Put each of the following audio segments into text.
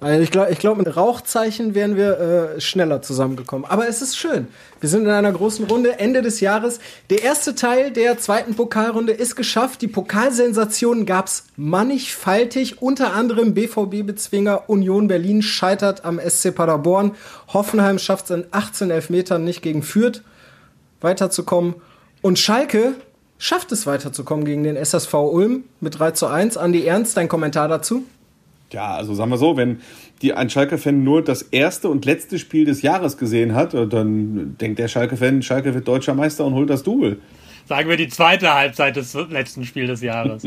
Also ich glaube, ich glaub, mit Rauchzeichen wären wir äh, schneller zusammengekommen. Aber es ist schön. Wir sind in einer großen Runde, Ende des Jahres. Der erste Teil der zweiten Pokalrunde ist geschafft. Die Pokalsensationen gab's mannigfaltig. Unter anderem BVB-Bezwinger Union Berlin scheitert am SC Paderborn. Hoffenheim schafft es in 18 Elfmetern nicht gegen Fürth weiterzukommen. Und Schalke schafft es weiterzukommen gegen den SSV Ulm mit 3 zu 1. Andi Ernst, dein Kommentar dazu? Ja, also sagen wir so, wenn die ein Schalke-Fan nur das erste und letzte Spiel des Jahres gesehen hat, dann denkt der Schalke-Fan, Schalke wird deutscher Meister und holt das Double. Sagen wir die zweite Halbzeit des letzten Spiels des Jahres.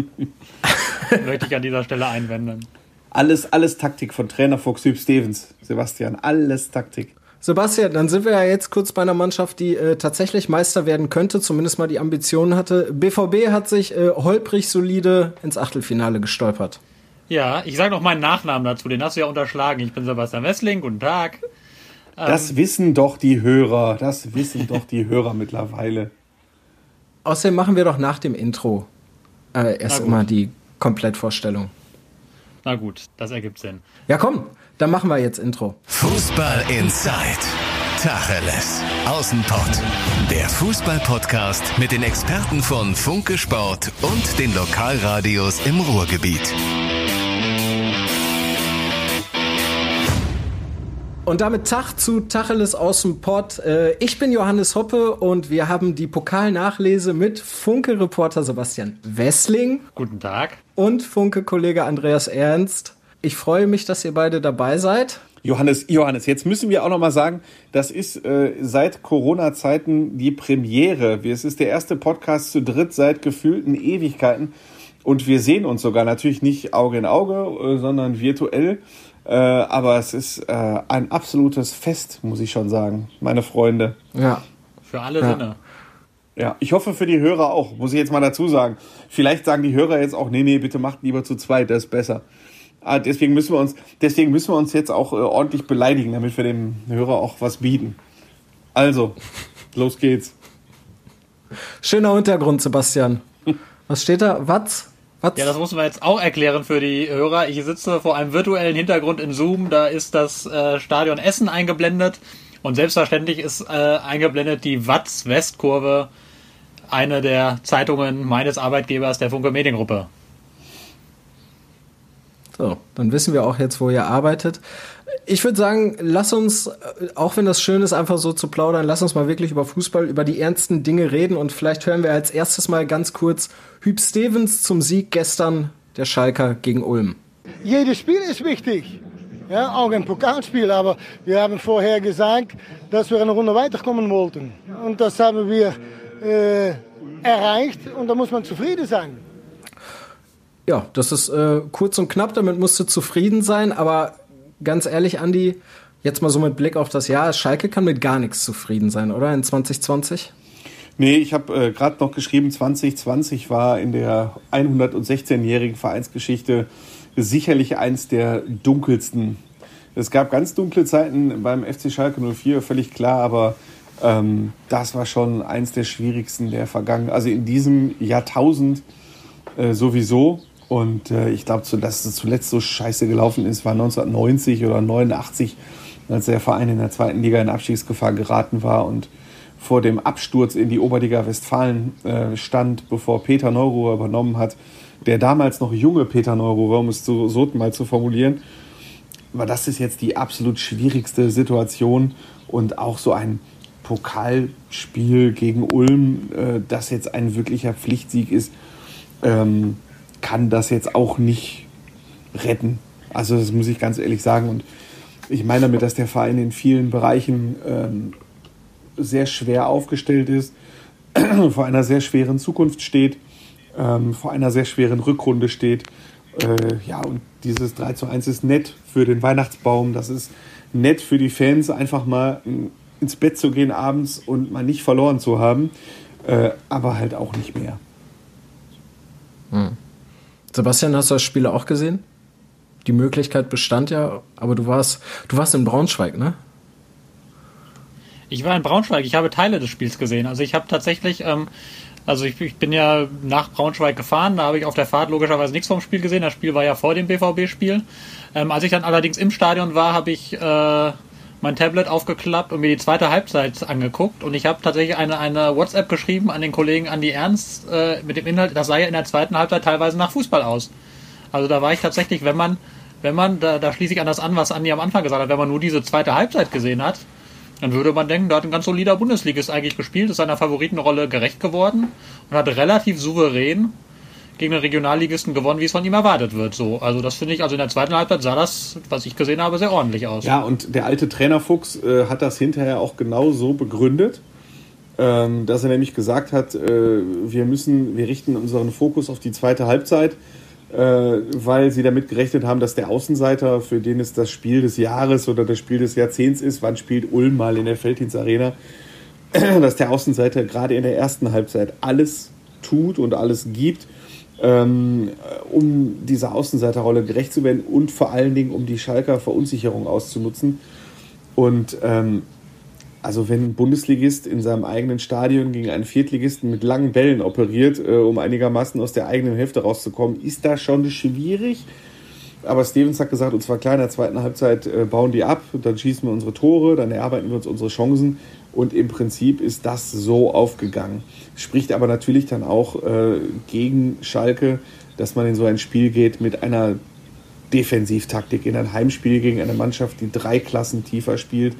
Möchte ich an dieser Stelle einwenden. Alles, alles Taktik von Trainer Fox Hüb Stevens, Sebastian. Alles Taktik. Sebastian, dann sind wir ja jetzt kurz bei einer Mannschaft, die äh, tatsächlich Meister werden könnte, zumindest mal die Ambitionen hatte. BVB hat sich äh, holprig solide ins Achtelfinale gestolpert. Ja, ich sage noch meinen Nachnamen dazu, den hast du ja unterschlagen. Ich bin Sebastian Wessling, guten Tag. Das ähm, wissen doch die Hörer, das wissen doch die Hörer mittlerweile. Außerdem machen wir doch nach dem Intro äh, erst immer die Komplettvorstellung. Na gut, das ergibt Sinn. Ja, komm, dann machen wir jetzt Intro. Fußball Inside. Tacheles. Außenpott. Der Fußball-Podcast mit den Experten von Funke Sport und den Lokalradios im Ruhrgebiet. Und damit Tag zu Tacheles aus dem Pott. Äh, ich bin Johannes Hoppe und wir haben die Pokalnachlese mit Funke-Reporter Sebastian Wessling. Guten Tag. Und Funke-Kollege Andreas Ernst. Ich freue mich, dass ihr beide dabei seid. Johannes, Johannes, jetzt müssen wir auch noch mal sagen, das ist äh, seit Corona-Zeiten die Premiere. Es ist der erste Podcast zu dritt seit gefühlten Ewigkeiten. Und wir sehen uns sogar natürlich nicht Auge in Auge, äh, sondern virtuell. Äh, aber es ist äh, ein absolutes Fest, muss ich schon sagen, meine Freunde. Ja. Für alle ja. Sinne. Ja, ich hoffe für die Hörer auch, muss ich jetzt mal dazu sagen. Vielleicht sagen die Hörer jetzt auch, nee, nee, bitte macht lieber zu zweit, das ist besser. Ah, deswegen müssen wir uns, deswegen müssen wir uns jetzt auch äh, ordentlich beleidigen, damit wir dem Hörer auch was bieten. Also, los geht's. Schöner Untergrund, Sebastian. Was steht da? Watz? Was? Ja, das muss man jetzt auch erklären für die Hörer. Ich sitze vor einem virtuellen Hintergrund in Zoom, da ist das äh, Stadion Essen eingeblendet und selbstverständlich ist äh, eingeblendet die Watz Westkurve, eine der Zeitungen meines Arbeitgebers der Funke Mediengruppe. So, dann wissen wir auch jetzt, wo ihr arbeitet. Ich würde sagen, lass uns, auch wenn das schön ist, einfach so zu plaudern, lass uns mal wirklich über Fußball, über die ernsten Dinge reden und vielleicht hören wir als erstes mal ganz kurz Hüb Stevens zum Sieg gestern der Schalker gegen Ulm. Jedes Spiel ist wichtig. Ja, auch ein Pokalspiel, aber wir haben vorher gesagt, dass wir eine Runde weiterkommen wollten. Und das haben wir äh, erreicht und da muss man zufrieden sein. Ja, das ist äh, kurz und knapp, damit musst du zufrieden sein, aber ganz ehrlich, Andi, jetzt mal so mit Blick auf das Jahr, Schalke kann mit gar nichts zufrieden sein, oder? In 2020? Nee, ich habe äh, gerade noch geschrieben, 2020 war in der 116-jährigen Vereinsgeschichte sicherlich eins der dunkelsten. Es gab ganz dunkle Zeiten beim FC Schalke 04, völlig klar, aber ähm, das war schon eins der schwierigsten der Vergangenheit. Also in diesem Jahrtausend äh, sowieso. Und äh, ich glaube, dass es zuletzt so scheiße gelaufen ist, war 1990 oder 89, als der Verein in der zweiten Liga in Abstiegsgefahr geraten war und vor dem Absturz in die Oberliga Westfalen äh, stand, bevor Peter Neuruhr übernommen hat. Der damals noch junge Peter Neuruhr, um es so, so mal zu formulieren. Aber das ist jetzt die absolut schwierigste Situation und auch so ein Pokalspiel gegen Ulm, äh, das jetzt ein wirklicher Pflichtsieg ist, ähm, kann das jetzt auch nicht retten. Also das muss ich ganz ehrlich sagen. Und ich meine damit, dass der Verein in vielen Bereichen ähm, sehr schwer aufgestellt ist, vor einer sehr schweren Zukunft steht, ähm, vor einer sehr schweren Rückrunde steht. Äh, ja, und dieses 3 zu 1 ist nett für den Weihnachtsbaum, das ist nett für die Fans, einfach mal ins Bett zu gehen abends und mal nicht verloren zu haben, äh, aber halt auch nicht mehr. Hm. Sebastian, hast du das Spiel auch gesehen? Die Möglichkeit bestand ja, aber du warst, du warst in Braunschweig, ne? Ich war in Braunschweig, ich habe Teile des Spiels gesehen. Also ich habe tatsächlich ähm, Also ich, ich, bin ja nach Braunschweig gefahren, da habe ich auf der Fahrt logischerweise nichts vom Spiel gesehen. Das Spiel war ja vor dem BVB-Spiel. Ähm, als ich dann allerdings im Stadion war, habe ich äh, mein Tablet aufgeklappt und mir die zweite Halbzeit angeguckt. Und ich habe tatsächlich eine, eine WhatsApp geschrieben an den Kollegen Andi Ernst äh, mit dem Inhalt, das sah ja in der zweiten Halbzeit teilweise nach Fußball aus. Also da war ich tatsächlich, wenn man, wenn man, da, da schließe ich an das an, was Andi am Anfang gesagt hat, wenn man nur diese zweite Halbzeit gesehen hat, dann würde man denken, da hat ein ganz solider Bundesligist eigentlich gespielt, ist seiner Favoritenrolle gerecht geworden und hat relativ souverän gegen den Regionalligisten gewonnen, wie es von ihm erwartet wird. So, also das finde ich, also in der zweiten Halbzeit sah das, was ich gesehen habe, sehr ordentlich aus. Ja, und der alte Trainerfuchs äh, hat das hinterher auch genau so begründet, ähm, dass er nämlich gesagt hat, äh, wir müssen, wir richten unseren Fokus auf die zweite Halbzeit äh, weil sie damit gerechnet haben, dass der Außenseiter, für den es das Spiel des Jahres oder das Spiel des Jahrzehnts ist, wann spielt Ulm mal in der Felddienst Arena, dass der Außenseiter gerade in der ersten Halbzeit alles tut und alles gibt, ähm, um dieser Außenseiterrolle gerecht zu werden und vor allen Dingen, um die Schalker Verunsicherung auszunutzen. Und ähm, also wenn ein Bundesligist in seinem eigenen Stadion gegen einen Viertligisten mit langen Bällen operiert, äh, um einigermaßen aus der eigenen Hälfte rauszukommen, ist das schon schwierig. Aber Stevens hat gesagt, und zwar klar, in der zweiten Halbzeit äh, bauen die ab, dann schießen wir unsere Tore, dann erarbeiten wir uns unsere Chancen. Und im Prinzip ist das so aufgegangen. Spricht aber natürlich dann auch äh, gegen Schalke, dass man in so ein Spiel geht mit einer Defensivtaktik, in ein Heimspiel gegen eine Mannschaft, die drei Klassen tiefer spielt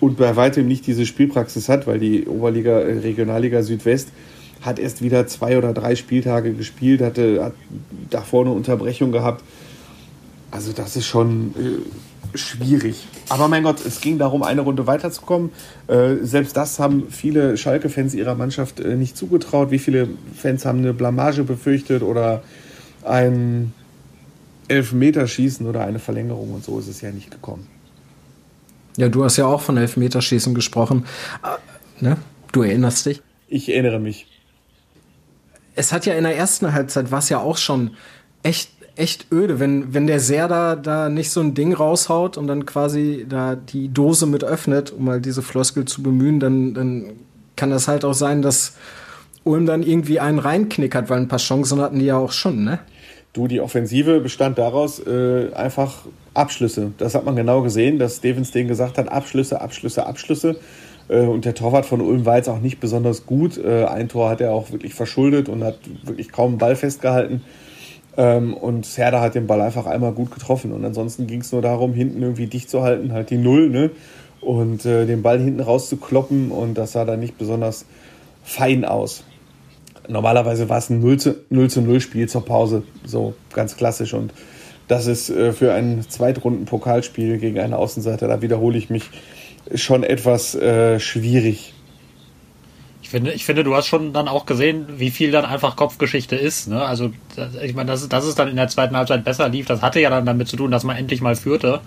und bei weitem nicht diese Spielpraxis hat, weil die Oberliga, äh, Regionalliga Südwest hat erst wieder zwei oder drei Spieltage gespielt, hatte, hat davor eine Unterbrechung gehabt. Also das ist schon äh, schwierig. Aber mein Gott, es ging darum, eine Runde weiterzukommen. Äh, selbst das haben viele Schalke-Fans ihrer Mannschaft äh, nicht zugetraut. Wie viele Fans haben eine Blamage befürchtet oder ein Elfmeterschießen oder eine Verlängerung und so ist es ja nicht gekommen. Ja, du hast ja auch von Elfmeterschießen gesprochen. Äh, ne? Du erinnerst dich? Ich erinnere mich. Es hat ja in der ersten Halbzeit war es ja auch schon echt echt öde, wenn wenn der Serda da nicht so ein Ding raushaut und dann quasi da die Dose mit öffnet, um mal diese Floskel zu bemühen, dann dann kann das halt auch sein, dass Ulm dann irgendwie einen reinknickert, weil ein paar Chancen hatten die ja auch schon, ne? Du, die Offensive bestand daraus äh, einfach Abschlüsse. Das hat man genau gesehen, dass Stevens denen gesagt hat, Abschlüsse, Abschlüsse, Abschlüsse. Äh, und der Torwart von Ulm war jetzt auch nicht besonders gut. Äh, ein Tor hat er auch wirklich verschuldet und hat wirklich kaum einen Ball festgehalten. Ähm, und Serda hat den Ball einfach einmal gut getroffen. Und ansonsten ging es nur darum, hinten irgendwie dicht zu halten, halt die Null, ne? Und äh, den Ball hinten rauszukloppen. Und das sah dann nicht besonders fein aus normalerweise war es ein 0 zu 0, zu 0 Spiel zur Pause, so ganz klassisch. Und das ist äh, für ein Zweitrunden-Pokalspiel gegen einen Außenseiter, da wiederhole ich mich, schon etwas äh, schwierig. Ich finde, ich finde, du hast schon dann auch gesehen, wie viel dann einfach Kopfgeschichte ist. Ne? Also, ich meine, dass, dass es dann in der zweiten Halbzeit besser lief, das hatte ja dann damit zu tun, dass man endlich mal führte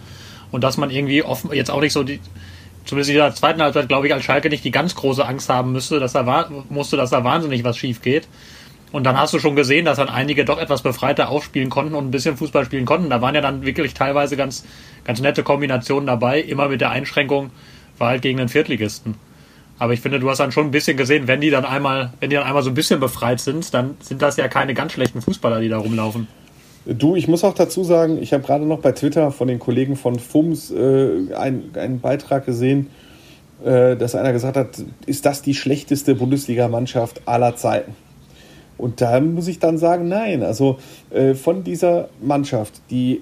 und dass man irgendwie offen, jetzt auch nicht so die, zumindest in der zweiten Halbzeit, glaube ich, als Schalke nicht die ganz große Angst haben müsste, dass da musste, dass da wahnsinnig was schief geht. Und dann hast du schon gesehen, dass dann einige doch etwas befreiter aufspielen konnten und ein bisschen Fußball spielen konnten. Da waren ja dann wirklich teilweise ganz, ganz nette Kombinationen dabei, immer mit der Einschränkung, war halt gegen den Viertligisten. Aber ich finde, du hast dann schon ein bisschen gesehen, wenn die dann einmal, wenn die dann einmal so ein bisschen befreit sind, dann sind das ja keine ganz schlechten Fußballer, die da rumlaufen. Du, ich muss auch dazu sagen, ich habe gerade noch bei Twitter von den Kollegen von FUMS äh, einen, einen Beitrag gesehen, äh, dass einer gesagt hat, ist das die schlechteste Bundesligamannschaft aller Zeiten? Und da muss ich dann sagen, nein. Also äh, von dieser Mannschaft, die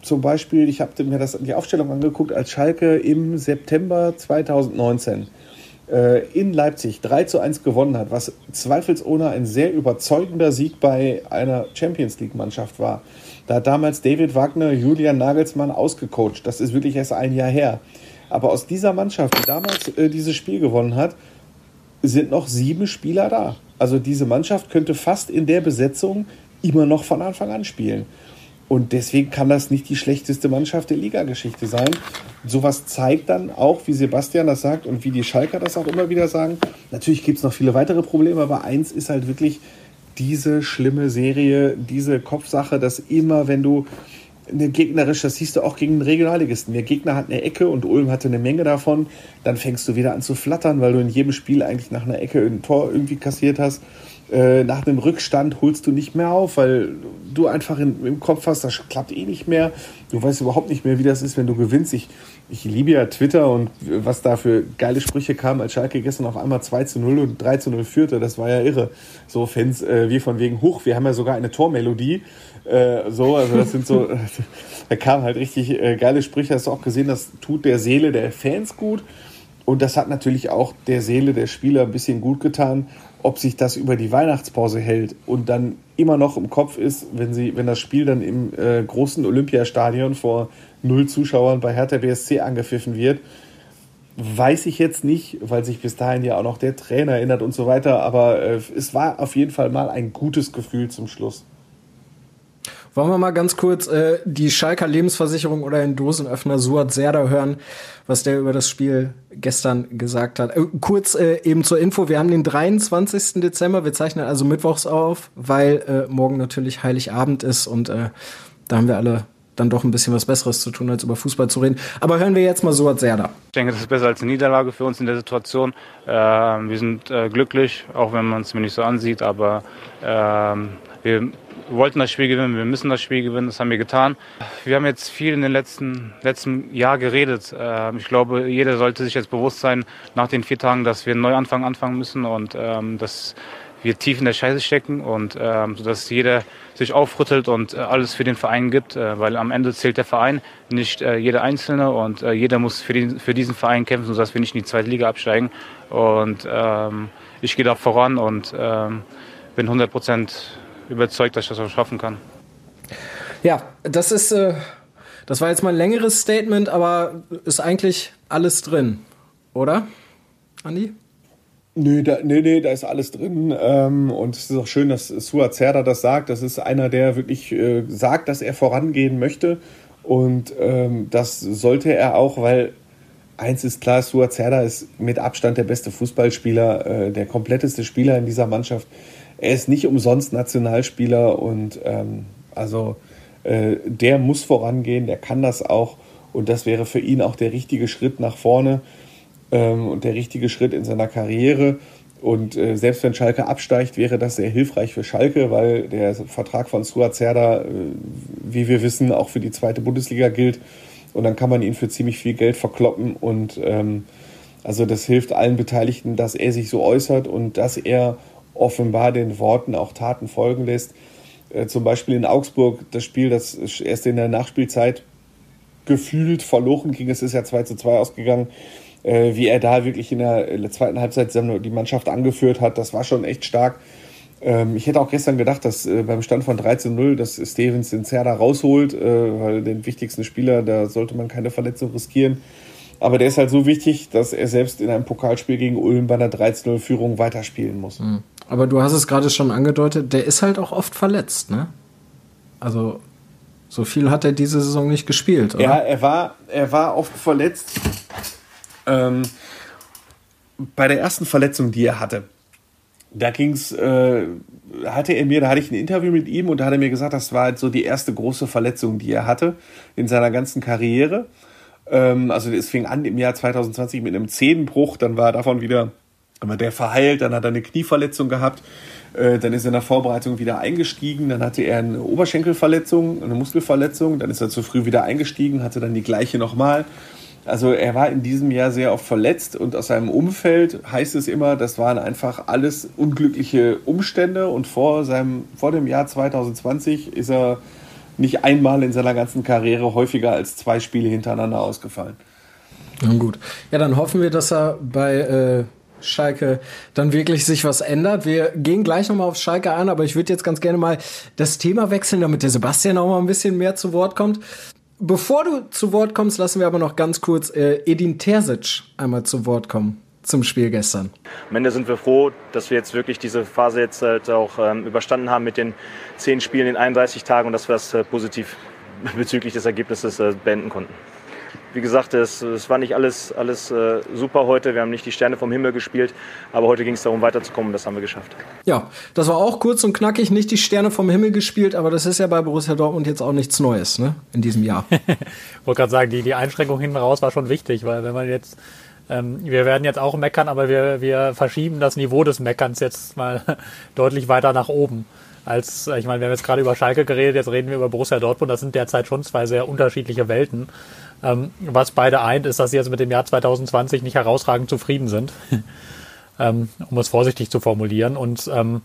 zum Beispiel, ich habe mir das, die Aufstellung angeguckt, als Schalke im September 2019 äh, in Leipzig 3 zu 1 gewonnen hat, was zweifelsohne ein sehr überzeugender Sieg bei einer Champions League-Mannschaft war. Da hat damals David Wagner Julian Nagelsmann ausgecoacht. Das ist wirklich erst ein Jahr her. Aber aus dieser Mannschaft, die damals äh, dieses Spiel gewonnen hat, sind noch sieben Spieler da. Also diese Mannschaft könnte fast in der Besetzung immer noch von Anfang an spielen. Und deswegen kann das nicht die schlechteste Mannschaft der Ligageschichte sein. Sowas zeigt dann auch, wie Sebastian das sagt und wie die Schalker das auch immer wieder sagen. Natürlich gibt es noch viele weitere Probleme, aber eins ist halt wirklich diese schlimme Serie, diese Kopfsache, dass immer, wenn du eine gegnerische, das siehst du auch gegen den Regionalligisten. Der Gegner hat eine Ecke und Ulm hatte eine Menge davon. Dann fängst du wieder an zu flattern, weil du in jedem Spiel eigentlich nach einer Ecke ein Tor irgendwie kassiert hast. Äh, nach einem Rückstand holst du nicht mehr auf, weil du einfach in, im Kopf hast, das klappt eh nicht mehr. Du weißt überhaupt nicht mehr, wie das ist, wenn du gewinnst. Ich, ich liebe ja Twitter und was da für geile Sprüche kamen, als Schalke gestern auf einmal 2 zu 0 und 3 zu 0 führte, das war ja irre. So Fans äh, wie von wegen hoch, wir haben ja sogar eine Tormelodie. Äh, so, also das sind so, da kamen halt richtig äh, geile Sprüche, hast du auch gesehen, das tut der Seele der Fans gut. Und das hat natürlich auch der Seele der Spieler ein bisschen gut getan, ob sich das über die Weihnachtspause hält und dann immer noch im Kopf ist, wenn sie, wenn das Spiel dann im äh, großen Olympiastadion vor null Zuschauern bei Hertha BSC angepfiffen wird, weiß ich jetzt nicht, weil sich bis dahin ja auch noch der Trainer erinnert und so weiter. Aber äh, es war auf jeden Fall mal ein gutes Gefühl zum Schluss. Wollen wir mal ganz kurz äh, die Schalker Lebensversicherung oder den Dosenöffner Suat Serda hören, was der über das Spiel gestern gesagt hat. Äh, kurz äh, eben zur Info, wir haben den 23. Dezember, wir zeichnen also mittwochs auf, weil äh, morgen natürlich Heiligabend ist und äh, da haben wir alle dann doch ein bisschen was Besseres zu tun, als über Fußball zu reden. Aber hören wir jetzt mal Suat Serda. Ich denke, das ist besser als eine Niederlage für uns in der Situation. Äh, wir sind äh, glücklich, auch wenn man es mir nicht so ansieht, aber ähm, wir wir wollten das Spiel gewinnen, wir müssen das Spiel gewinnen, das haben wir getan. Wir haben jetzt viel in den letzten, letzten Jahr geredet. Ähm, ich glaube, jeder sollte sich jetzt bewusst sein, nach den vier Tagen, dass wir einen Neuanfang anfangen müssen und ähm, dass wir tief in der Scheiße stecken und ähm, sodass jeder sich aufrüttelt und äh, alles für den Verein gibt, äh, weil am Ende zählt der Verein, nicht äh, jeder Einzelne und jeder muss für, den, für diesen Verein kämpfen, sodass wir nicht in die zweite Liga absteigen. Und ich gehe da voran und bin 100 Prozent überzeugt, dass ich das auch schaffen kann. Ja, das ist, äh, das war jetzt mal ein längeres Statement, aber ist eigentlich alles drin, oder, Andi? Nö, da, nee, nee, da ist alles drin. Ähm, und es ist auch schön, dass Suat Zerda das sagt. Das ist einer, der wirklich äh, sagt, dass er vorangehen möchte. Und ähm, das sollte er auch, weil eins ist klar, Suat Zerda ist mit Abstand der beste Fußballspieler, äh, der kompletteste Spieler in dieser Mannschaft er ist nicht umsonst Nationalspieler und ähm, also äh, der muss vorangehen, der kann das auch und das wäre für ihn auch der richtige Schritt nach vorne ähm, und der richtige Schritt in seiner Karriere. Und äh, selbst wenn Schalke absteigt, wäre das sehr hilfreich für Schalke, weil der Vertrag von Suat Serda, äh, wie wir wissen, auch für die zweite Bundesliga gilt. Und dann kann man ihn für ziemlich viel Geld verkloppen. Und ähm, also das hilft allen Beteiligten, dass er sich so äußert und dass er offenbar den Worten auch Taten folgen lässt. Äh, zum Beispiel in Augsburg das Spiel, das erst in der Nachspielzeit gefühlt verloren ging. Es ist ja 2 zu 2 ausgegangen. Äh, wie er da wirklich in der zweiten Halbzeit die Mannschaft angeführt hat, das war schon echt stark. Ähm, ich hätte auch gestern gedacht, dass äh, beim Stand von 3 zu 0, dass Stevens den Zerda rausholt, weil den wichtigsten Spieler, da sollte man keine Verletzung riskieren. Aber der ist halt so wichtig, dass er selbst in einem Pokalspiel gegen Ulm bei einer 13-0-Führung weiterspielen muss. Mhm. Aber du hast es gerade schon angedeutet, der ist halt auch oft verletzt, ne? Also so viel hat er diese Saison nicht gespielt, oder? Ja, er war, er war oft verletzt. Ähm, bei der ersten Verletzung, die er hatte, da ging's, äh, hatte er mir, da hatte ich ein Interview mit ihm und da hat er mir gesagt, das war halt so die erste große Verletzung, die er hatte in seiner ganzen Karriere. Ähm, also es fing an im Jahr 2020 mit einem Zehenbruch, dann war davon wieder aber der verheilt, dann hat er eine Knieverletzung gehabt, äh, dann ist er in der Vorbereitung wieder eingestiegen, dann hatte er eine Oberschenkelverletzung, eine Muskelverletzung, dann ist er zu früh wieder eingestiegen, hatte dann die gleiche nochmal. Also er war in diesem Jahr sehr oft verletzt und aus seinem Umfeld heißt es immer, das waren einfach alles unglückliche Umstände und vor, seinem, vor dem Jahr 2020 ist er nicht einmal in seiner ganzen Karriere häufiger als zwei Spiele hintereinander ausgefallen. Na gut. Ja, dann hoffen wir, dass er bei äh, Schalke dann wirklich sich was ändert. Wir gehen gleich nochmal auf Schalke an, aber ich würde jetzt ganz gerne mal das Thema wechseln, damit der Sebastian auch mal ein bisschen mehr zu Wort kommt. Bevor du zu Wort kommst, lassen wir aber noch ganz kurz äh, Edin Terzic einmal zu Wort kommen zum Spiel gestern. Am Ende sind wir froh, dass wir jetzt wirklich diese Phase jetzt halt auch ähm, überstanden haben mit den zehn Spielen in 31 Tagen und dass wir das äh, positiv bezüglich des Ergebnisses äh, beenden konnten. Wie gesagt, es, es war nicht alles, alles äh, super heute. Wir haben nicht die Sterne vom Himmel gespielt, aber heute ging es darum, weiterzukommen und das haben wir geschafft. Ja, das war auch kurz und knackig, nicht die Sterne vom Himmel gespielt, aber das ist ja bei Borussia Dortmund jetzt auch nichts Neues ne? in diesem Jahr. ich wollte gerade sagen, die, die Einschränkung hinten raus war schon wichtig, weil wenn man jetzt ähm, wir werden jetzt auch meckern, aber wir, wir verschieben das Niveau des Meckerns jetzt mal deutlich weiter nach oben. Als, ich meine, wir haben jetzt gerade über Schalke geredet, jetzt reden wir über Borussia Dortmund. Das sind derzeit schon zwei sehr unterschiedliche Welten. Ähm, was beide eint, ist, dass sie jetzt mit dem Jahr 2020 nicht herausragend zufrieden sind. ähm, um es vorsichtig zu formulieren. Und ähm,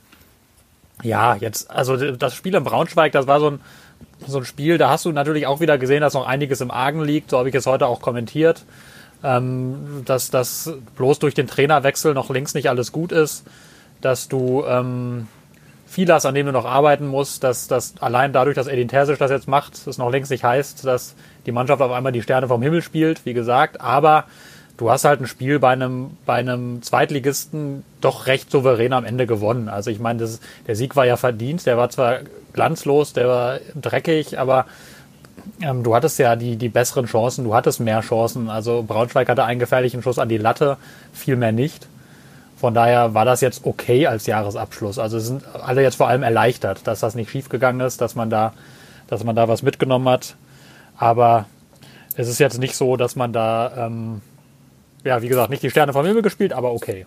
ja, jetzt, also das Spiel in Braunschweig, das war so ein, so ein Spiel, da hast du natürlich auch wieder gesehen, dass noch einiges im Argen liegt. So habe ich es heute auch kommentiert ähm, dass das bloß durch den Trainerwechsel noch links nicht alles gut ist, dass du viel hast, an dem du noch arbeiten musst, dass, dass allein dadurch, dass Edin Terzic das jetzt macht, es noch längst nicht heißt, dass die Mannschaft auf einmal die Sterne vom Himmel spielt, wie gesagt, aber du hast halt ein Spiel bei einem, bei einem Zweitligisten doch recht souverän am Ende gewonnen. Also ich meine, das, der Sieg war ja verdient, der war zwar glanzlos, der war dreckig, aber ähm, du hattest ja die, die besseren Chancen, du hattest mehr Chancen. Also Braunschweig hatte einen gefährlichen Schuss an die Latte, viel mehr nicht. Von daher war das jetzt okay als Jahresabschluss. Also sind alle jetzt vor allem erleichtert, dass das nicht schiefgegangen ist, dass man da, dass man da was mitgenommen hat. Aber es ist jetzt nicht so, dass man da, ähm, ja, wie gesagt, nicht die Sterne vom Himmel gespielt, aber okay.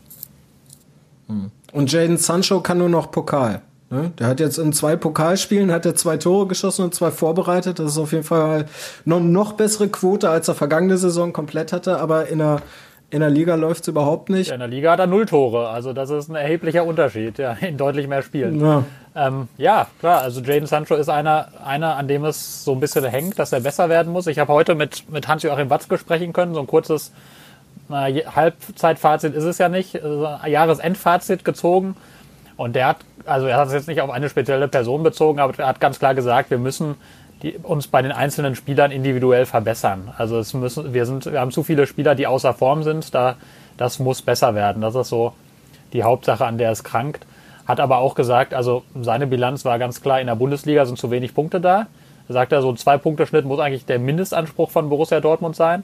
Hm. Und Jaden Sancho kann nur noch Pokal. Ne? Der hat jetzt in zwei Pokalspielen hat er zwei Tore geschossen und zwei vorbereitet. Das ist auf jeden Fall noch, noch bessere Quote, als er vergangene Saison komplett hatte. Aber in der, in der Liga läuft es überhaupt nicht. in der Liga hat er null Tore. Also das ist ein erheblicher Unterschied ja, in deutlich mehr Spielen. Ja, ähm, ja klar. Also Jaden Sancho ist einer, einer, an dem es so ein bisschen hängt, dass er besser werden muss. Ich habe heute mit, mit Hans-Joachim Watzke sprechen können. So ein kurzes na, Halbzeitfazit ist es ja nicht. Also Jahresendfazit gezogen. Und der hat also er hat es jetzt nicht auf eine spezielle Person bezogen, aber er hat ganz klar gesagt, wir müssen die, uns bei den einzelnen Spielern individuell verbessern. Also es müssen, wir sind, wir haben zu viele Spieler, die außer Form sind. Da, das muss besser werden. Das ist so die Hauptsache, an der es krankt. Hat aber auch gesagt, also seine Bilanz war ganz klar, in der Bundesliga sind zu wenig Punkte da. Sagt er, so ein Zwei-Punkte-Schnitt muss eigentlich der Mindestanspruch von Borussia Dortmund sein.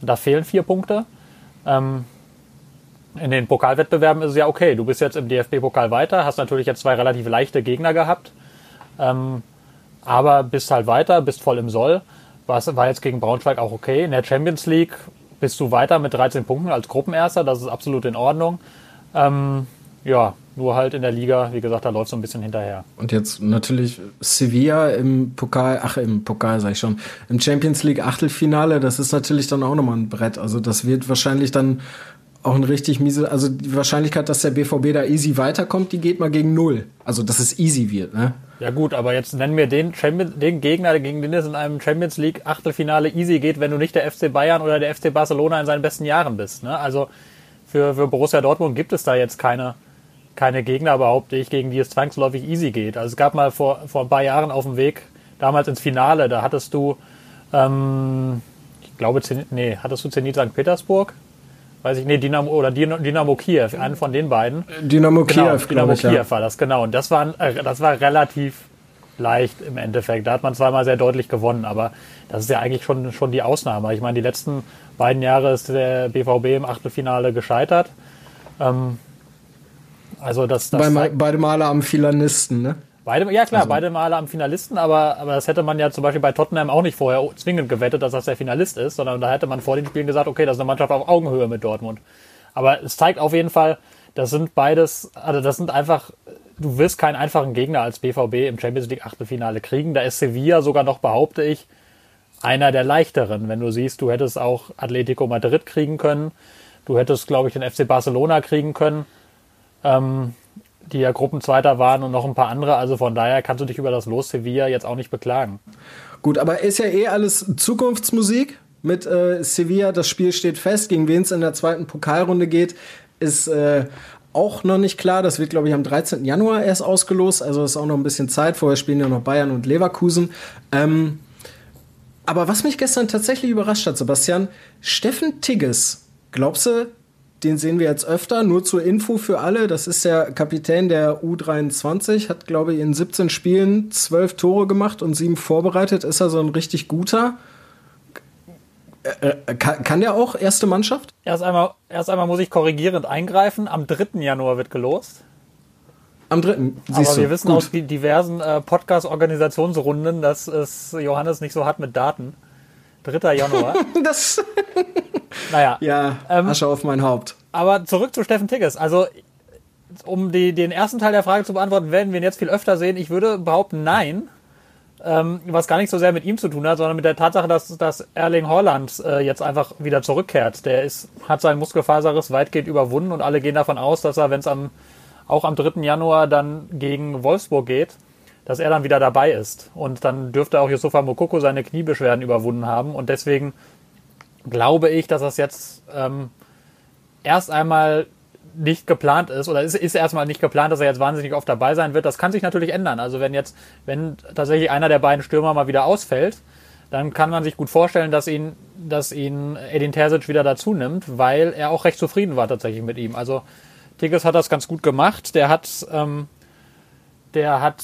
Und da fehlen vier Punkte. Ähm, in den Pokalwettbewerben ist es ja okay. Du bist jetzt im DFB-Pokal weiter, hast natürlich jetzt zwei relativ leichte Gegner gehabt, ähm, aber bist halt weiter, bist voll im Soll. Was war jetzt gegen Braunschweig auch okay. In der Champions League bist du weiter mit 13 Punkten als Gruppenerster, das ist absolut in Ordnung. Ähm, ja, nur halt in der Liga, wie gesagt, da läuft so ein bisschen hinterher. Und jetzt natürlich Sevilla im Pokal, ach im Pokal sag ich schon, im Champions League Achtelfinale, das ist natürlich dann auch nochmal ein Brett. Also das wird wahrscheinlich dann auch ein richtig miese, also die Wahrscheinlichkeit, dass der BVB da easy weiterkommt, die geht mal gegen null. Also dass es easy wird, ne? Ja gut, aber jetzt nennen wir den, den Gegner, gegen den es in einem Champions League Achtelfinale easy geht, wenn du nicht der FC Bayern oder der FC Barcelona in seinen besten Jahren bist. Ne? Also für, für Borussia Dortmund gibt es da jetzt keine, keine Gegner, behaupte ich, gegen die es zwangsläufig easy geht. Also es gab mal vor, vor ein paar Jahren auf dem Weg, damals ins Finale, da hattest du, ähm, ich glaube, nee, hattest du Zenit St. Petersburg? Weiß ich, nee, Dynamo oder Dynamo Kiew, einen von den beiden. Dynamo genau, Kiew, Dynamo ich, Kiew ja. war das, genau. Und das war, äh, das war relativ leicht im Endeffekt. Da hat man zweimal sehr deutlich gewonnen, aber das ist ja eigentlich schon, schon die Ausnahme. Ich meine, die letzten beiden Jahre ist der BVB im Achtelfinale gescheitert. Ähm, also das, das Bei, beide Male am Filanisten, ne? Beide, ja klar, also. beide Male am Finalisten, aber, aber das hätte man ja zum Beispiel bei Tottenham auch nicht vorher zwingend gewettet, dass das der Finalist ist, sondern da hätte man vor den Spielen gesagt, okay, das ist eine Mannschaft auf Augenhöhe mit Dortmund. Aber es zeigt auf jeden Fall, das sind beides, also das sind einfach, du wirst keinen einfachen Gegner als BVB im Champions League Achtelfinale kriegen. Da ist Sevilla sogar noch, behaupte ich, einer der leichteren. Wenn du siehst, du hättest auch Atletico Madrid kriegen können, du hättest, glaube ich, den FC Barcelona kriegen können. Ähm, die ja Gruppenzweiter waren und noch ein paar andere. Also von daher kannst du dich über das Los Sevilla jetzt auch nicht beklagen. Gut, aber ist ja eh alles Zukunftsmusik mit äh, Sevilla. Das Spiel steht fest, gegen wen es in der zweiten Pokalrunde geht, ist äh, auch noch nicht klar. Das wird, glaube ich, am 13. Januar erst ausgelost. Also ist auch noch ein bisschen Zeit. Vorher spielen ja noch Bayern und Leverkusen. Ähm, aber was mich gestern tatsächlich überrascht hat, Sebastian, Steffen Tigges, glaubst du, den sehen wir jetzt öfter. Nur zur Info für alle. Das ist der Kapitän der U23. Hat, glaube ich, in 17 Spielen 12 Tore gemacht und 7 vorbereitet. Ist also ein richtig guter. Äh, äh, kann, kann der auch erste Mannschaft? Erst einmal, erst einmal muss ich korrigierend eingreifen. Am 3. Januar wird gelost. Am 3. Siehst Aber wir du. wissen Gut. aus diversen äh, Podcast-Organisationsrunden, dass es Johannes nicht so hat mit Daten. 3. Januar. das. naja. Ja, ähm, Asche auf mein Haupt. Aber zurück zu Steffen Tigges. Also, um die, den ersten Teil der Frage zu beantworten, werden wir ihn jetzt viel öfter sehen? Ich würde behaupten, nein. Ähm, was gar nicht so sehr mit ihm zu tun hat, sondern mit der Tatsache, dass, dass Erling Holland äh, jetzt einfach wieder zurückkehrt. Der ist, hat seinen Muskelfaserriss weitgehend überwunden und alle gehen davon aus, dass er, wenn es am, auch am 3. Januar dann gegen Wolfsburg geht, dass er dann wieder dabei ist. Und dann dürfte auch Yusufa Mokoko seine Kniebeschwerden überwunden haben. Und deswegen glaube ich, dass das jetzt ähm, erst einmal nicht geplant ist oder ist, ist erstmal nicht geplant, dass er jetzt wahnsinnig oft dabei sein wird. Das kann sich natürlich ändern. Also wenn jetzt, wenn tatsächlich einer der beiden Stürmer mal wieder ausfällt, dann kann man sich gut vorstellen, dass ihn, dass ihn Edin Terzic wieder dazu nimmt, weil er auch recht zufrieden war tatsächlich mit ihm. Also Tigges hat das ganz gut gemacht. Der hat, ähm, der hat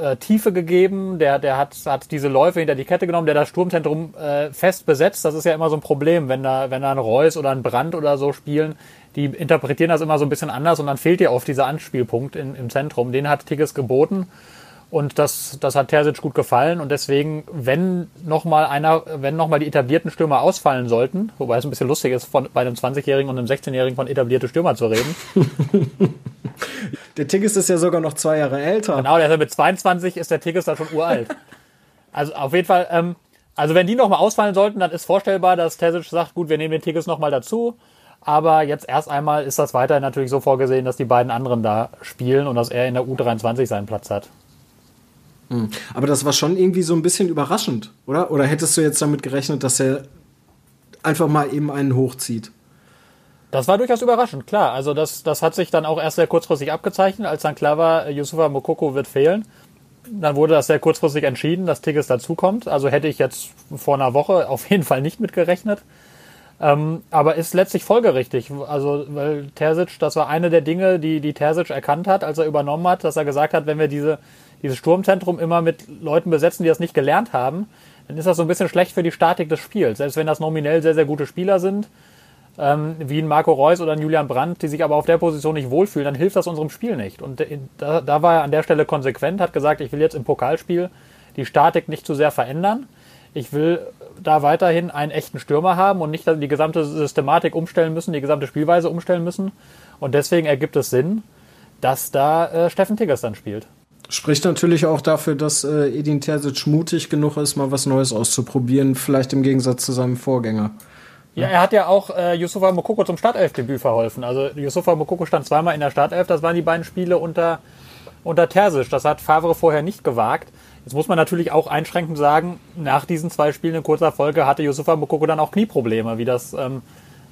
äh, Tiefe gegeben, der, der hat, hat diese Läufe hinter die Kette genommen, der das Sturmzentrum äh, fest besetzt. Das ist ja immer so ein Problem, wenn da, wenn da ein Reus oder ein Brand oder so spielen, die interpretieren das immer so ein bisschen anders und dann fehlt dir oft dieser Anspielpunkt in, im Zentrum. Den hat Tigges geboten und das, das hat Terzic gut gefallen und deswegen, wenn nochmal einer, wenn nochmal die etablierten Stürmer ausfallen sollten, wobei es ein bisschen lustig ist, von, bei einem 20-Jährigen und einem 16-Jährigen von etablierte Stürmer zu reden. der Tigges ist ja sogar noch zwei Jahre älter. Genau, der ist ja mit 22 ist der Tigges da schon uralt. Also auf jeden Fall, ähm, also wenn die nochmal ausfallen sollten, dann ist vorstellbar, dass Terzic sagt, gut, wir nehmen den Tigges nochmal dazu. Aber jetzt erst einmal ist das weiterhin natürlich so vorgesehen, dass die beiden anderen da spielen und dass er in der U23 seinen Platz hat. Hm. Aber das war schon irgendwie so ein bisschen überraschend, oder? Oder hättest du jetzt damit gerechnet, dass er einfach mal eben einen hochzieht? Das war durchaus überraschend, klar. Also das, das hat sich dann auch erst sehr kurzfristig abgezeichnet, als dann klar war, Yusufa Mokoko wird fehlen. Dann wurde das sehr kurzfristig entschieden, dass Tigges dazukommt. Also hätte ich jetzt vor einer Woche auf jeden Fall nicht mitgerechnet. Ähm, aber ist letztlich folgerichtig. Also, weil Terzic, das war eine der Dinge, die, die Terzic erkannt hat, als er übernommen hat, dass er gesagt hat, wenn wir diese, dieses Sturmzentrum immer mit Leuten besetzen, die das nicht gelernt haben, dann ist das so ein bisschen schlecht für die Statik des Spiels. Selbst wenn das nominell sehr, sehr gute Spieler sind, ähm, wie ein Marco Reus oder ein Julian Brandt, die sich aber auf der Position nicht wohlfühlen, dann hilft das unserem Spiel nicht. Und da, da war er an der Stelle konsequent, hat gesagt, ich will jetzt im Pokalspiel die Statik nicht zu sehr verändern. Ich will da weiterhin einen echten Stürmer haben und nicht die gesamte Systematik umstellen müssen, die gesamte Spielweise umstellen müssen. Und deswegen ergibt es Sinn, dass da äh, Steffen Tigges dann spielt. Spricht natürlich auch dafür, dass äh, Edin Terzic mutig genug ist, mal was Neues auszuprobieren, vielleicht im Gegensatz zu seinem Vorgänger. Ja, er hat ja auch äh, Yusufa Mokoko zum Startelfdebüt verholfen. Also Yusufa Mokoko stand zweimal in der Startelf, das waren die beiden Spiele unter, unter Terzic. Das hat Favre vorher nicht gewagt. Jetzt muss man natürlich auch einschränkend sagen, nach diesen zwei Spielen in kurzer Folge hatte Yusufa Mokoko dann auch Knieprobleme, wie das ähm,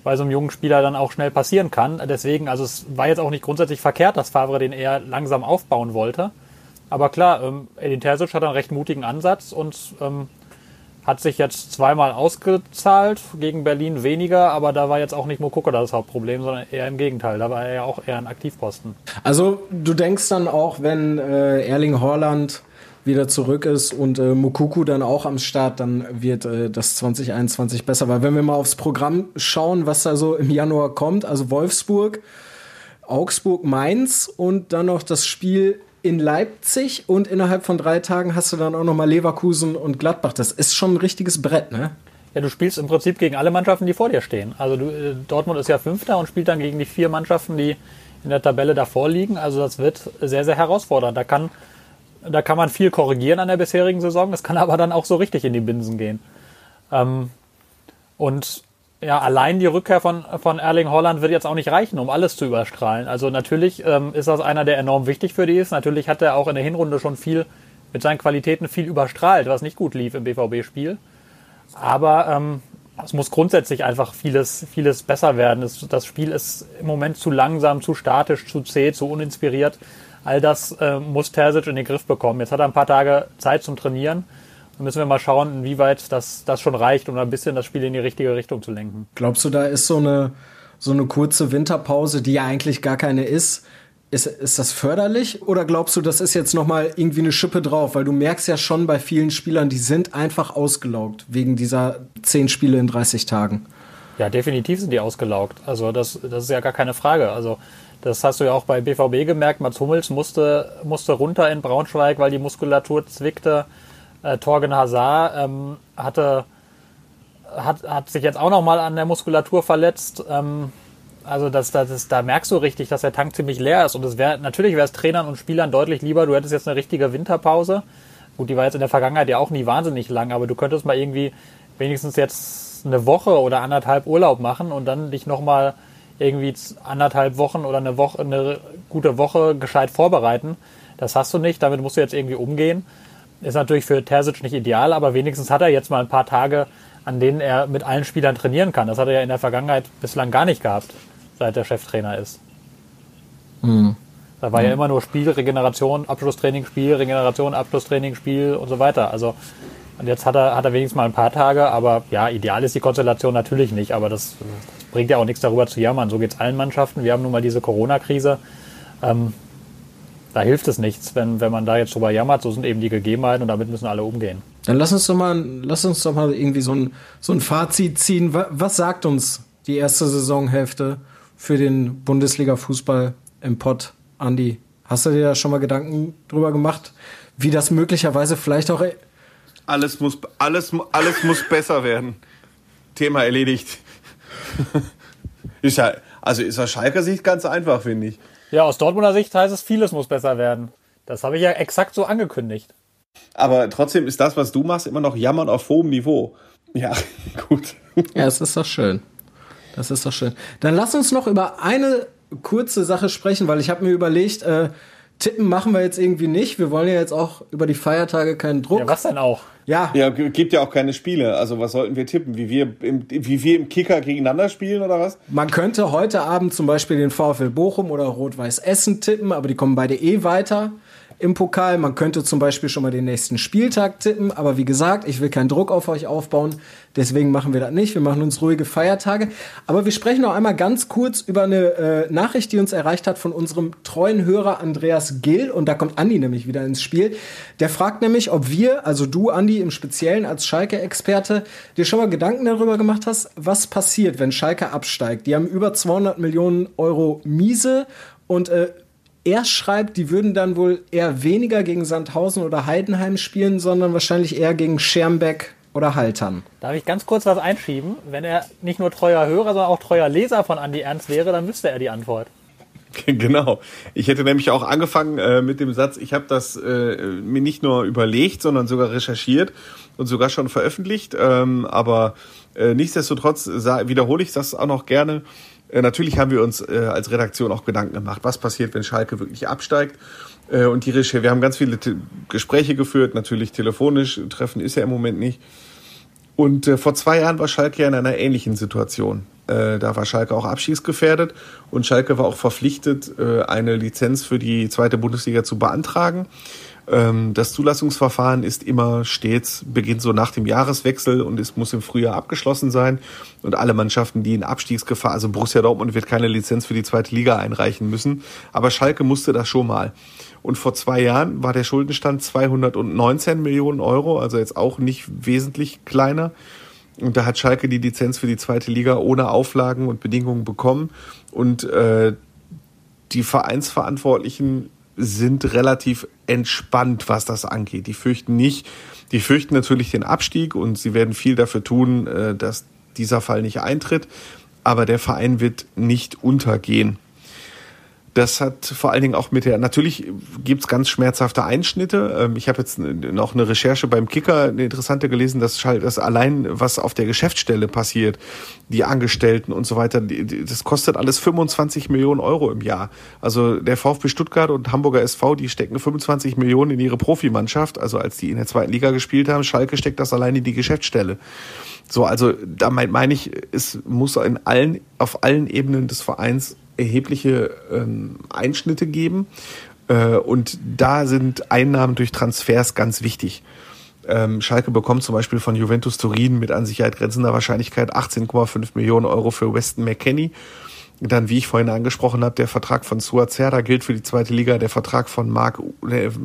bei so einem jungen Spieler dann auch schnell passieren kann. Deswegen, also es war jetzt auch nicht grundsätzlich verkehrt, dass Favre den eher langsam aufbauen wollte. Aber klar, ähm, Edin Terzic hat einen recht mutigen Ansatz und ähm, hat sich jetzt zweimal ausgezahlt, gegen Berlin weniger, aber da war jetzt auch nicht Mokoko das Hauptproblem, sondern eher im Gegenteil. Da war er ja auch eher ein Aktivposten. Also du denkst dann auch, wenn äh, Erling Horland wieder zurück ist und äh, Mukuku dann auch am Start, dann wird äh, das 2021 besser. Weil wenn wir mal aufs Programm schauen, was da so im Januar kommt, also Wolfsburg, Augsburg, Mainz und dann noch das Spiel in Leipzig und innerhalb von drei Tagen hast du dann auch noch mal Leverkusen und Gladbach. Das ist schon ein richtiges Brett, ne? Ja, du spielst im Prinzip gegen alle Mannschaften, die vor dir stehen. Also du, äh, Dortmund ist ja Fünfter und spielt dann gegen die vier Mannschaften, die in der Tabelle davor liegen. Also das wird sehr, sehr herausfordernd. Da kann da kann man viel korrigieren an der bisherigen Saison. Das kann aber dann auch so richtig in die Binsen gehen. Ähm, und ja, allein die Rückkehr von, von Erling Holland wird jetzt auch nicht reichen, um alles zu überstrahlen. Also natürlich ähm, ist das einer, der enorm wichtig für die ist. Natürlich hat er auch in der Hinrunde schon viel mit seinen Qualitäten viel überstrahlt, was nicht gut lief im BVB-Spiel. Aber ähm, es muss grundsätzlich einfach vieles, vieles besser werden. Es, das Spiel ist im Moment zu langsam, zu statisch, zu zäh, zu uninspiriert. All das äh, muss Terzic in den Griff bekommen. Jetzt hat er ein paar Tage Zeit zum Trainieren. Dann müssen wir mal schauen, inwieweit das, das schon reicht, um ein bisschen das Spiel in die richtige Richtung zu lenken. Glaubst du, da ist so eine, so eine kurze Winterpause, die ja eigentlich gar keine ist, Ist, ist das förderlich oder glaubst du, das ist jetzt nochmal irgendwie eine Schippe drauf? Weil du merkst ja schon bei vielen Spielern, die sind einfach ausgelaugt wegen dieser zehn Spiele in 30 Tagen. Ja, definitiv sind die ausgelaugt. Also das, das ist ja gar keine Frage. Also das hast du ja auch bei BVB gemerkt. Mats Hummels musste, musste runter in Braunschweig, weil die Muskulatur zwickte. Äh, Torgen Hazard ähm, hatte, hat, hat sich jetzt auch nochmal an der Muskulatur verletzt. Ähm, also das, das ist, da merkst du richtig, dass der Tank ziemlich leer ist. Und es wäre natürlich wäre es Trainern und Spielern deutlich lieber, du hättest jetzt eine richtige Winterpause. Gut, die war jetzt in der Vergangenheit ja auch nie wahnsinnig lang, aber du könntest mal irgendwie wenigstens jetzt eine Woche oder anderthalb Urlaub machen und dann dich nochmal irgendwie anderthalb Wochen oder eine Woche, eine gute Woche gescheit vorbereiten. Das hast du nicht, damit musst du jetzt irgendwie umgehen. Ist natürlich für Terzic nicht ideal, aber wenigstens hat er jetzt mal ein paar Tage, an denen er mit allen Spielern trainieren kann. Das hat er ja in der Vergangenheit bislang gar nicht gehabt seit der Cheftrainer ist. Mhm. Da war mhm. ja immer nur Spiel, Regeneration, Abschlusstraining, Spiel, Regeneration, Abschlusstraining, Spiel und so weiter. Also und jetzt hat er, hat er wenigstens mal ein paar Tage, aber ja, ideal ist die Konstellation natürlich nicht, aber das, das bringt ja auch nichts darüber zu jammern. So geht es allen Mannschaften. Wir haben nun mal diese Corona-Krise. Ähm, da hilft es nichts, wenn, wenn man da jetzt drüber jammert. So sind eben die Gegebenheiten und damit müssen alle umgehen. Dann lass uns doch mal, lass uns doch mal irgendwie so ein, so ein Fazit ziehen. Was, was sagt uns die erste Saisonhälfte? für den Bundesliga-Fußball im Pott. Andi, hast du dir da schon mal Gedanken drüber gemacht, wie das möglicherweise vielleicht auch. Alles muss, alles, alles muss besser werden. Thema erledigt. ist ja, also ist aus Schalker Sicht ganz einfach, finde ich. Ja, aus Dortmunder Sicht heißt es, vieles muss besser werden. Das habe ich ja exakt so angekündigt. Aber trotzdem ist das, was du machst, immer noch Jammern auf hohem Niveau. Ja, gut. Ja, es ist doch schön. Das ist doch schön. Dann lass uns noch über eine kurze Sache sprechen, weil ich habe mir überlegt, äh, tippen machen wir jetzt irgendwie nicht. Wir wollen ja jetzt auch über die Feiertage keinen Druck. Ja, was denn auch? Ja. Ja, gibt ja auch keine Spiele. Also was sollten wir tippen? Wie wir im, wie wir im Kicker gegeneinander spielen oder was? Man könnte heute Abend zum Beispiel den VfL Bochum oder Rot-Weiß Essen tippen, aber die kommen beide eh weiter im Pokal. Man könnte zum Beispiel schon mal den nächsten Spieltag tippen, aber wie gesagt, ich will keinen Druck auf euch aufbauen, deswegen machen wir das nicht. Wir machen uns ruhige Feiertage. Aber wir sprechen noch einmal ganz kurz über eine äh, Nachricht, die uns erreicht hat von unserem treuen Hörer Andreas Gill und da kommt Andi nämlich wieder ins Spiel. Der fragt nämlich, ob wir, also du Andi im Speziellen als Schalke-Experte, dir schon mal Gedanken darüber gemacht hast, was passiert, wenn Schalke absteigt. Die haben über 200 Millionen Euro Miese und äh, er schreibt, die würden dann wohl eher weniger gegen Sandhausen oder Heidenheim spielen, sondern wahrscheinlich eher gegen Schermbeck oder Haltern. Darf ich ganz kurz was einschieben? Wenn er nicht nur treuer Hörer, sondern auch treuer Leser von Andi Ernst wäre, dann wüsste er die Antwort. Genau. Ich hätte nämlich auch angefangen äh, mit dem Satz, ich habe das äh, mir nicht nur überlegt, sondern sogar recherchiert und sogar schon veröffentlicht. Ähm, aber äh, nichtsdestotrotz wiederhole ich das auch noch gerne. Äh, natürlich haben wir uns äh, als Redaktion auch Gedanken gemacht, was passiert, wenn Schalke wirklich absteigt. Äh, und die Recherche, wir haben ganz viele Gespräche geführt, natürlich telefonisch, Treffen ist ja im Moment nicht. Und vor zwei Jahren war Schalke ja in einer ähnlichen Situation. Da war Schalke auch abschießgefährdet und Schalke war auch verpflichtet, eine Lizenz für die zweite Bundesliga zu beantragen. Ähm, das Zulassungsverfahren ist immer stets, beginnt so nach dem Jahreswechsel und es muss im Frühjahr abgeschlossen sein. Und alle Mannschaften, die in Abstiegsgefahr, also Borussia Dortmund wird keine Lizenz für die zweite Liga einreichen müssen. Aber Schalke musste das schon mal. Und vor zwei Jahren war der Schuldenstand 219 Millionen Euro, also jetzt auch nicht wesentlich kleiner. Und da hat Schalke die Lizenz für die zweite Liga ohne Auflagen und Bedingungen bekommen. Und äh, die Vereinsverantwortlichen sind relativ entspannt, was das angeht. Die fürchten nicht, die fürchten natürlich den Abstieg und sie werden viel dafür tun, äh, dass dieser Fall nicht eintritt. Aber der Verein wird nicht untergehen. Das hat vor allen Dingen auch mit der, natürlich gibt's ganz schmerzhafte Einschnitte. Ähm, ich habe jetzt noch eine Recherche beim Kicker, eine interessante gelesen, dass, dass allein was auf der Geschäftsstelle passiert, die Angestellten und so weiter, das kostet alles 25 Millionen Euro im Jahr. Also der VfB Stuttgart und Hamburger SV, die stecken 25 Millionen in ihre Profimannschaft, also als die in der zweiten Liga gespielt haben. Schalke steckt das allein in die Geschäftsstelle. So, also da meine mein ich, es muss in allen, auf allen Ebenen des Vereins erhebliche ähm, Einschnitte geben. Äh, und da sind Einnahmen durch Transfers ganz wichtig. Ähm, Schalke bekommt zum Beispiel von Juventus Turin mit an Sicherheit grenzender Wahrscheinlichkeit 18,5 Millionen Euro für Weston McKenney. Dann, wie ich vorhin angesprochen habe, der Vertrag von Suazerda gilt für die zweite Liga, der Vertrag von Marc,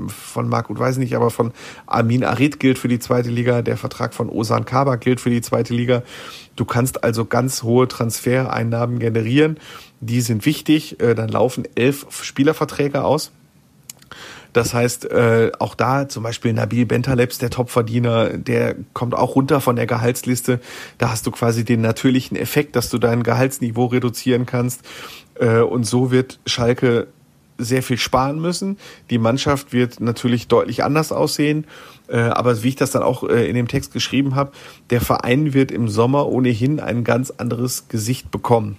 von Marc, weiß nicht, aber von Amin Arid gilt für die zweite Liga, der Vertrag von Osan Kaba gilt für die zweite Liga. Du kannst also ganz hohe Transfereinnahmen generieren. Die sind wichtig. Äh, dann laufen elf Spielerverträge aus. Das heißt, äh, auch da zum Beispiel Nabil Bentalebs, der Topverdiener, der kommt auch runter von der Gehaltsliste. Da hast du quasi den natürlichen Effekt, dass du dein Gehaltsniveau reduzieren kannst. Äh, und so wird Schalke sehr viel sparen müssen. Die Mannschaft wird natürlich deutlich anders aussehen. Äh, aber wie ich das dann auch äh, in dem Text geschrieben habe, der Verein wird im Sommer ohnehin ein ganz anderes Gesicht bekommen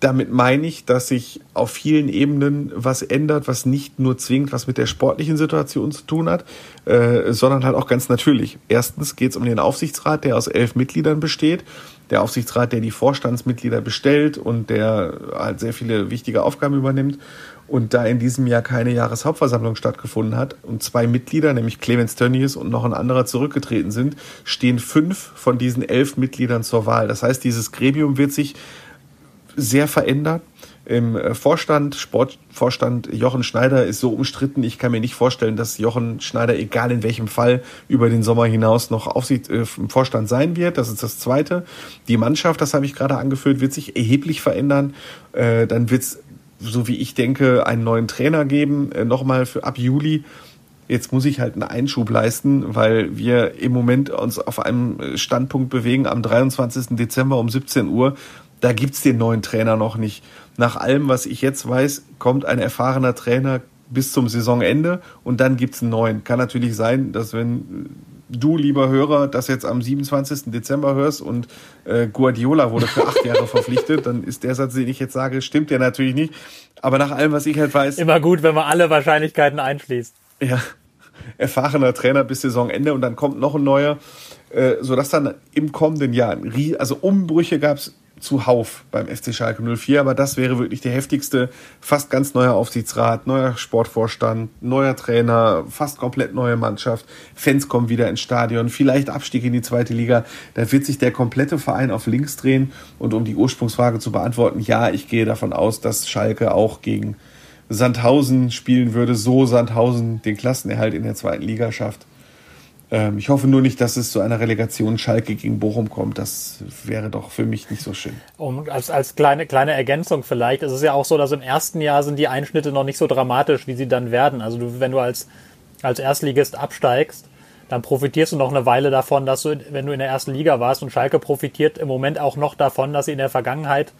damit meine ich, dass sich auf vielen Ebenen was ändert, was nicht nur zwingend was mit der sportlichen Situation zu tun hat, äh, sondern halt auch ganz natürlich. Erstens geht es um den Aufsichtsrat, der aus elf Mitgliedern besteht. Der Aufsichtsrat, der die Vorstandsmitglieder bestellt und der halt sehr viele wichtige Aufgaben übernimmt. Und da in diesem Jahr keine Jahreshauptversammlung stattgefunden hat und zwei Mitglieder, nämlich Clemens Tönnies und noch ein anderer zurückgetreten sind, stehen fünf von diesen elf Mitgliedern zur Wahl. Das heißt, dieses Gremium wird sich sehr verändert. Im äh, Vorstand, Sportvorstand Jochen Schneider ist so umstritten. Ich kann mir nicht vorstellen, dass Jochen Schneider, egal in welchem Fall, über den Sommer hinaus noch Aufsicht, äh, im Vorstand sein wird. Das ist das Zweite. Die Mannschaft, das habe ich gerade angeführt, wird sich erheblich verändern. Äh, dann wird es, so wie ich denke, einen neuen Trainer geben, nochmal für ab Juli. Jetzt muss ich halt einen Einschub leisten, weil wir im Moment uns auf einem Standpunkt bewegen am 23. Dezember um 17 Uhr da gibt's den neuen Trainer noch nicht. Nach allem, was ich jetzt weiß, kommt ein erfahrener Trainer bis zum Saisonende und dann gibt's einen neuen. Kann natürlich sein, dass wenn du, lieber Hörer, das jetzt am 27. Dezember hörst und äh, Guardiola wurde für acht Jahre verpflichtet, dann ist der Satz, den ich jetzt sage, stimmt ja natürlich nicht. Aber nach allem, was ich halt weiß. Immer gut, wenn man alle Wahrscheinlichkeiten einschließt. Ja, erfahrener Trainer bis Saisonende und dann kommt noch ein neuer, äh, sodass dann im kommenden Jahr, also Umbrüche gab's zuhauf beim FC Schalke 04, aber das wäre wirklich der heftigste, fast ganz neuer Aufsichtsrat, neuer Sportvorstand, neuer Trainer, fast komplett neue Mannschaft, Fans kommen wieder ins Stadion, vielleicht Abstieg in die zweite Liga, da wird sich der komplette Verein auf links drehen. Und um die Ursprungsfrage zu beantworten, ja, ich gehe davon aus, dass Schalke auch gegen Sandhausen spielen würde, so Sandhausen den Klassenerhalt in der zweiten Liga schafft. Ähm, ich hoffe nur nicht, dass es zu einer Relegation Schalke gegen Bochum kommt. Das wäre doch für mich nicht so schön. Um, als, als kleine, kleine Ergänzung vielleicht, ist es ja auch so, dass im ersten Jahr sind die Einschnitte noch nicht so dramatisch, wie sie dann werden. Also du, wenn du als, als Erstligist absteigst, dann profitierst du noch eine Weile davon, dass du, wenn du in der ersten Liga warst und Schalke profitiert im Moment auch noch davon, dass sie in der Vergangenheit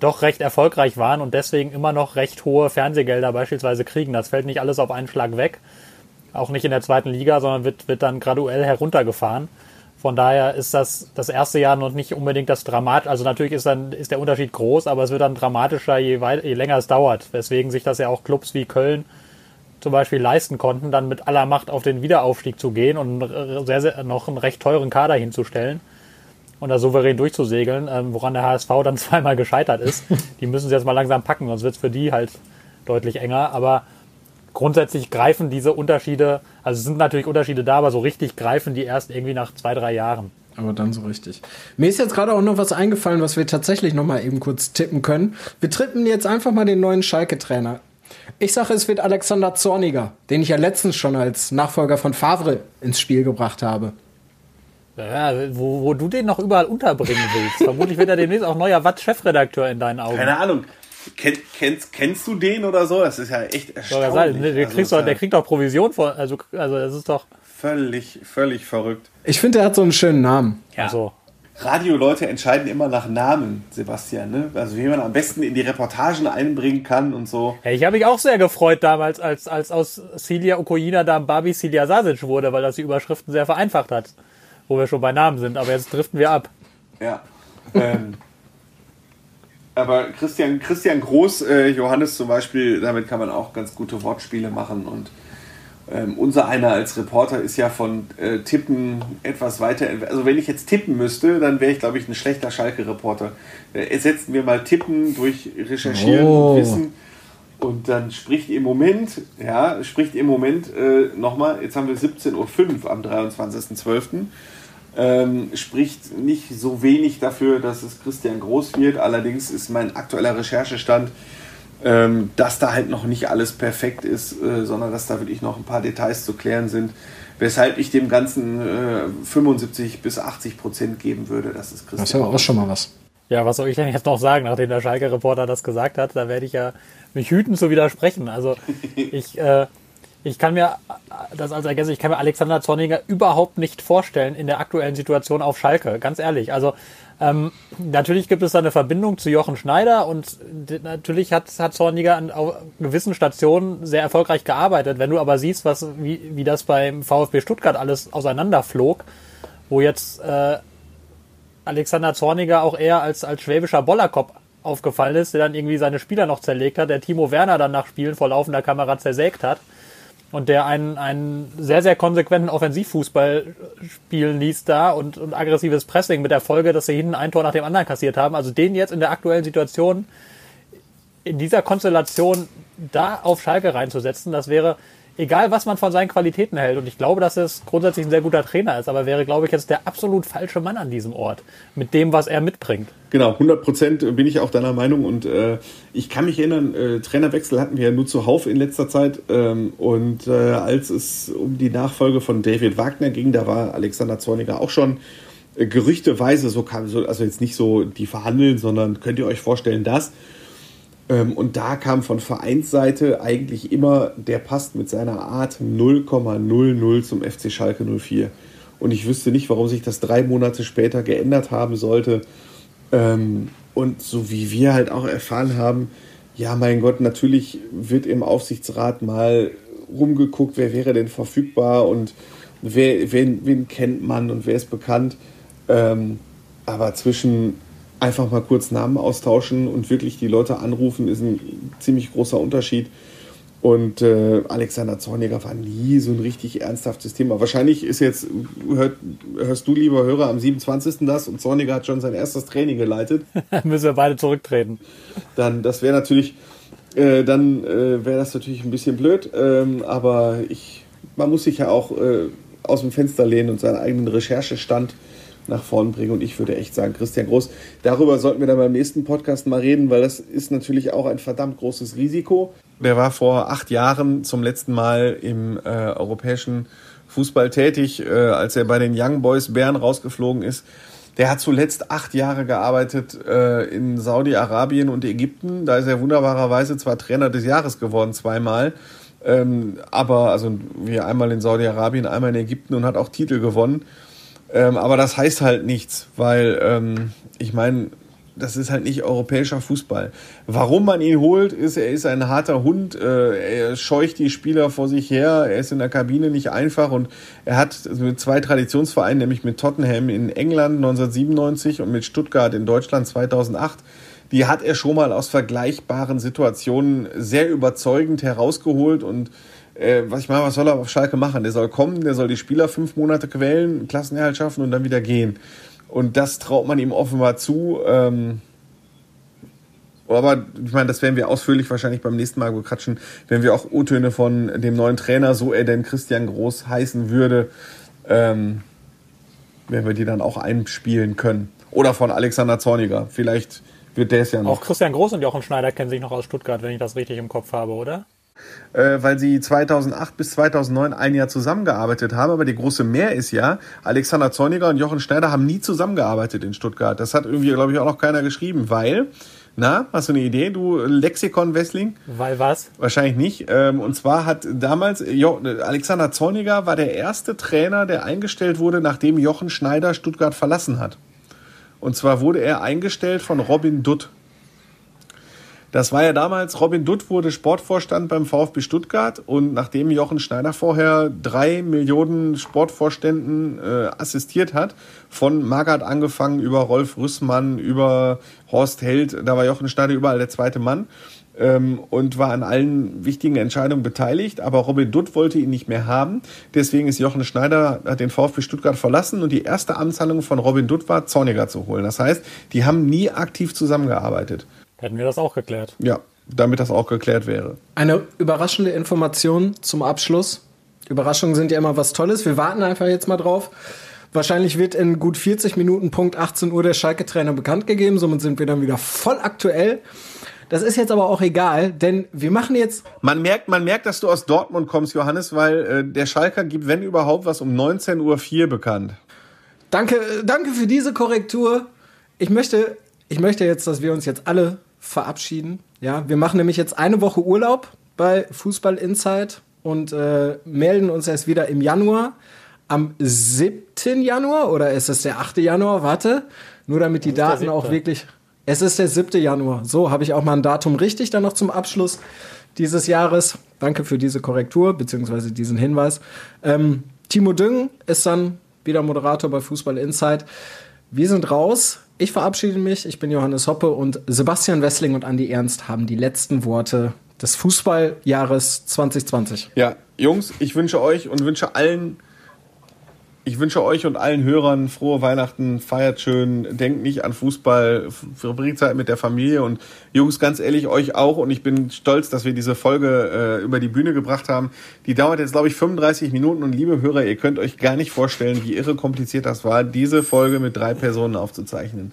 doch recht erfolgreich waren und deswegen immer noch recht hohe Fernsehgelder beispielsweise kriegen. Das fällt nicht alles auf einen Schlag weg auch nicht in der zweiten Liga, sondern wird, wird dann graduell heruntergefahren. Von daher ist das das erste Jahr noch nicht unbedingt das Dramat. Also natürlich ist dann ist der Unterschied groß, aber es wird dann dramatischer, je, weit, je länger es dauert. Weswegen sich das ja auch Clubs wie Köln zum Beispiel leisten konnten, dann mit aller Macht auf den Wiederaufstieg zu gehen und sehr, sehr noch einen recht teuren Kader hinzustellen und da souverän durchzusegeln, ähm, woran der HSV dann zweimal gescheitert ist. Die müssen sie jetzt mal langsam packen, sonst wird es für die halt deutlich enger. Aber grundsätzlich greifen diese Unterschiede, also es sind natürlich Unterschiede da, aber so richtig greifen die erst irgendwie nach zwei, drei Jahren. Aber dann so richtig. Mir ist jetzt gerade auch noch was eingefallen, was wir tatsächlich noch mal eben kurz tippen können. Wir tippen jetzt einfach mal den neuen Schalke-Trainer. Ich sage, es wird Alexander Zorniger, den ich ja letztens schon als Nachfolger von Favre ins Spiel gebracht habe. Ja, wo, wo du den noch überall unterbringen willst. Vermutlich wird er demnächst auch neuer Watt-Chefredakteur in deinen Augen. Keine Ahnung. Kenn, kennst, kennst du den oder so? Das ist ja echt erstaunlich. Sagen, der, also kriegst doch, der kriegt doch Provision vor. Also, also das ist doch. Völlig, völlig verrückt. Ich finde, er hat so einen schönen Namen. Ja. Also. Radioleute entscheiden immer nach Namen, Sebastian. Ne? Also wie man am besten in die Reportagen einbringen kann und so. Ja, ich habe mich auch sehr gefreut damals, als, als aus Celia Okoyina dann Babi Celia Sasic wurde, weil das die Überschriften sehr vereinfacht hat. Wo wir schon bei Namen sind. Aber jetzt driften wir ab. Ja. Ähm, aber Christian, Christian Groß, äh, Johannes zum Beispiel, damit kann man auch ganz gute Wortspiele machen. Und ähm, unser einer als Reporter ist ja von äh, Tippen etwas weiter. Also wenn ich jetzt tippen müsste, dann wäre ich, glaube ich, ein schlechter Schalke-Reporter. Äh, ersetzen wir mal Tippen durch Recherchieren oh. und Wissen. Und dann spricht im Moment, ja, spricht im Moment äh, nochmal, jetzt haben wir 17.05 Uhr am 23.12. ähm, spricht nicht so wenig dafür, dass es Christian Groß wird. Allerdings ist mein aktueller Recherchestand, ähm, dass da halt noch nicht alles perfekt ist, äh, sondern dass da wirklich noch ein paar Details zu klären sind. Weshalb ich dem Ganzen äh, 75 bis 80 Prozent geben würde. Das ist Christian. Das ist aber auch schon mal was. Ja, was soll ich denn jetzt noch sagen, nachdem der Schalke-Reporter das gesagt hat? Da werde ich ja mich hüten zu widersprechen. Also ich, äh, ich kann mir das als Ergänzung, ich kann mir Alexander Zorniger überhaupt nicht vorstellen in der aktuellen Situation auf Schalke. Ganz ehrlich. Also ähm, natürlich gibt es da eine Verbindung zu Jochen Schneider und natürlich hat, hat Zorniger an gewissen Stationen sehr erfolgreich gearbeitet. Wenn du aber siehst, was, wie, wie das beim VfB Stuttgart alles auseinanderflog, wo jetzt äh, Alexander Zorniger auch eher als, als schwäbischer Bollerkopf aufgefallen ist, der dann irgendwie seine Spieler noch zerlegt hat, der Timo Werner dann nach Spielen vor laufender Kamera zersägt hat und der einen, einen sehr, sehr konsequenten Offensivfußball spielen ließ da und, und aggressives Pressing mit der Folge, dass sie hinten ein Tor nach dem anderen kassiert haben. Also den jetzt in der aktuellen Situation in dieser Konstellation da auf Schalke reinzusetzen, das wäre egal was man von seinen Qualitäten hält, und ich glaube, dass es grundsätzlich ein sehr guter Trainer ist, aber wäre, glaube ich, jetzt der absolut falsche Mann an diesem Ort mit dem, was er mitbringt. Genau, 100 Prozent bin ich auch deiner Meinung und äh, ich kann mich erinnern, äh, Trainerwechsel hatten wir ja nur zuhauf in letzter Zeit ähm, und äh, als es um die Nachfolge von David Wagner ging, da war Alexander Zorniger auch schon äh, gerüchteweise, so kam, so, also jetzt nicht so die verhandeln, sondern könnt ihr euch vorstellen, dass und da kam von Vereinsseite eigentlich immer, der passt mit seiner Art 0,00 zum FC Schalke 04. Und ich wüsste nicht, warum sich das drei Monate später geändert haben sollte. Ähm, und so wie wir halt auch erfahren haben, ja, mein Gott, natürlich wird im Aufsichtsrat mal rumgeguckt, wer wäre denn verfügbar und wer, wen, wen kennt man und wer ist bekannt. Ähm, aber zwischen einfach mal kurz Namen austauschen und wirklich die Leute anrufen, ist ein ziemlich großer Unterschied. Und äh, Alexander Zorniger war nie so ein richtig ernsthaftes Thema. Wahrscheinlich ist jetzt, hört, hörst du, lieber Hörer, am 27. das und Zorniger hat schon sein erstes Training geleitet. Müssen wir beide zurücktreten. Dann, das wäre natürlich, äh, dann äh, wäre das natürlich ein bisschen blöd. Ähm, aber ich, man muss sich ja auch äh, aus dem Fenster lehnen und seinen eigenen Recherchestand nach vorn bringen. Und ich würde echt sagen, Christian Groß, darüber sollten wir dann beim nächsten Podcast mal reden, weil das ist natürlich auch ein verdammt großes Risiko. Der war vor acht Jahren zum letzten Mal im äh, europäischen Fußball tätig, äh, als er bei den Young Boys Bern rausgeflogen ist. Der hat zuletzt acht Jahre gearbeitet äh, in Saudi-Arabien und Ägypten. Da ist er wunderbarerweise zwar Trainer des Jahres geworden, zweimal. Ähm, aber also wie einmal in Saudi-Arabien, einmal in Ägypten und hat auch Titel gewonnen. Ähm, aber das heißt halt nichts, weil ähm, ich meine, das ist halt nicht europäischer Fußball. Warum man ihn holt, ist, er ist ein harter Hund, äh, er scheucht die Spieler vor sich her, er ist in der Kabine nicht einfach und er hat mit zwei Traditionsvereinen, nämlich mit Tottenham in England 1997 und mit Stuttgart in Deutschland 2008, die hat er schon mal aus vergleichbaren Situationen sehr überzeugend herausgeholt und äh, was ich meine, was soll er auf Schalke machen? Der soll kommen, der soll die Spieler fünf Monate quälen, Klassenerhalt schaffen und dann wieder gehen. Und das traut man ihm offenbar zu. Ähm, aber ich meine, das werden wir ausführlich wahrscheinlich beim nächsten Mal bequatschen, wenn wir auch O-Töne von dem neuen Trainer, so er denn Christian Groß heißen würde, ähm, werden wir die dann auch einspielen können. Oder von Alexander Zorniger. Vielleicht wird der es ja noch. Auch Christian Groß und Jochen Schneider kennen sich noch aus Stuttgart, wenn ich das richtig im Kopf habe, oder? Äh, weil sie 2008 bis 2009 ein Jahr zusammengearbeitet haben. Aber die große Mehr ist ja, Alexander Zorniger und Jochen Schneider haben nie zusammengearbeitet in Stuttgart. Das hat irgendwie, glaube ich, auch noch keiner geschrieben, weil, na, hast du eine Idee, du Lexikon-Wessling? Weil was? Wahrscheinlich nicht. Ähm, und zwar hat damals, jo, Alexander Zorniger war der erste Trainer, der eingestellt wurde, nachdem Jochen Schneider Stuttgart verlassen hat. Und zwar wurde er eingestellt von Robin Dutt. Das war ja damals, Robin Dutt wurde Sportvorstand beim VfB Stuttgart und nachdem Jochen Schneider vorher drei Millionen Sportvorständen äh, assistiert hat, von Magath angefangen über Rolf Rüssmann, über Horst Held, da war Jochen Schneider überall der zweite Mann ähm, und war an allen wichtigen Entscheidungen beteiligt, aber Robin Dutt wollte ihn nicht mehr haben. Deswegen ist Jochen Schneider, hat den VfB Stuttgart verlassen und die erste Amtshandlung von Robin Dutt war, Zorniger zu holen. Das heißt, die haben nie aktiv zusammengearbeitet. Hätten wir das auch geklärt. Ja, damit das auch geklärt wäre. Eine überraschende Information zum Abschluss. Überraschungen sind ja immer was Tolles. Wir warten einfach jetzt mal drauf. Wahrscheinlich wird in gut 40 Minuten Punkt 18 Uhr der Schalke-Trainer bekannt gegeben. Somit sind wir dann wieder voll aktuell. Das ist jetzt aber auch egal, denn wir machen jetzt. Man merkt, man merkt, dass du aus Dortmund kommst, Johannes, weil äh, der Schalker gibt, wenn überhaupt, was um 19.04 Uhr bekannt. Danke, danke für diese Korrektur. Ich möchte, ich möchte jetzt, dass wir uns jetzt alle verabschieden. Ja, wir machen nämlich jetzt eine Woche Urlaub bei Fußball Insight und äh, melden uns erst wieder im Januar. Am 7. Januar oder ist es der 8. Januar? Warte, nur damit die Daten auch wirklich. Es ist der 7. Januar. So habe ich auch mal ein Datum richtig dann noch zum Abschluss dieses Jahres. Danke für diese Korrektur beziehungsweise diesen Hinweis. Ähm, Timo Düng ist dann wieder Moderator bei Fußball Insight. Wir sind raus. Ich verabschiede mich. Ich bin Johannes Hoppe und Sebastian Wessling und Andi Ernst haben die letzten Worte des Fußballjahres 2020. Ja, Jungs, ich wünsche euch und wünsche allen ich wünsche euch und allen Hörern frohe Weihnachten, feiert schön, denkt nicht an Fußball, verbringt Zeit mit der Familie und Jungs, ganz ehrlich, euch auch und ich bin stolz, dass wir diese Folge äh, über die Bühne gebracht haben. Die dauert jetzt, glaube ich, 35 Minuten und liebe Hörer, ihr könnt euch gar nicht vorstellen, wie irre kompliziert das war, diese Folge mit drei Personen aufzuzeichnen.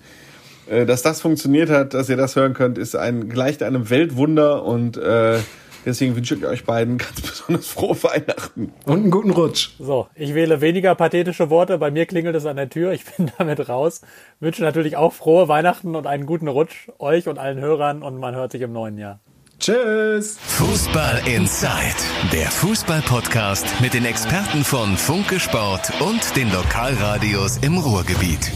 Äh, dass das funktioniert hat, dass ihr das hören könnt, ist ein, gleicht einem Weltwunder und äh, Deswegen wünsche ich euch beiden ganz besonders frohe Weihnachten. Und einen guten Rutsch. So, ich wähle weniger pathetische Worte. Bei mir klingelt es an der Tür. Ich bin damit raus. Wünsche natürlich auch frohe Weihnachten und einen guten Rutsch euch und allen Hörern und man hört sich im neuen Jahr. Tschüss. Fußball Inside, der Fußball-Podcast mit den Experten von Funke Sport und den Lokalradios im Ruhrgebiet.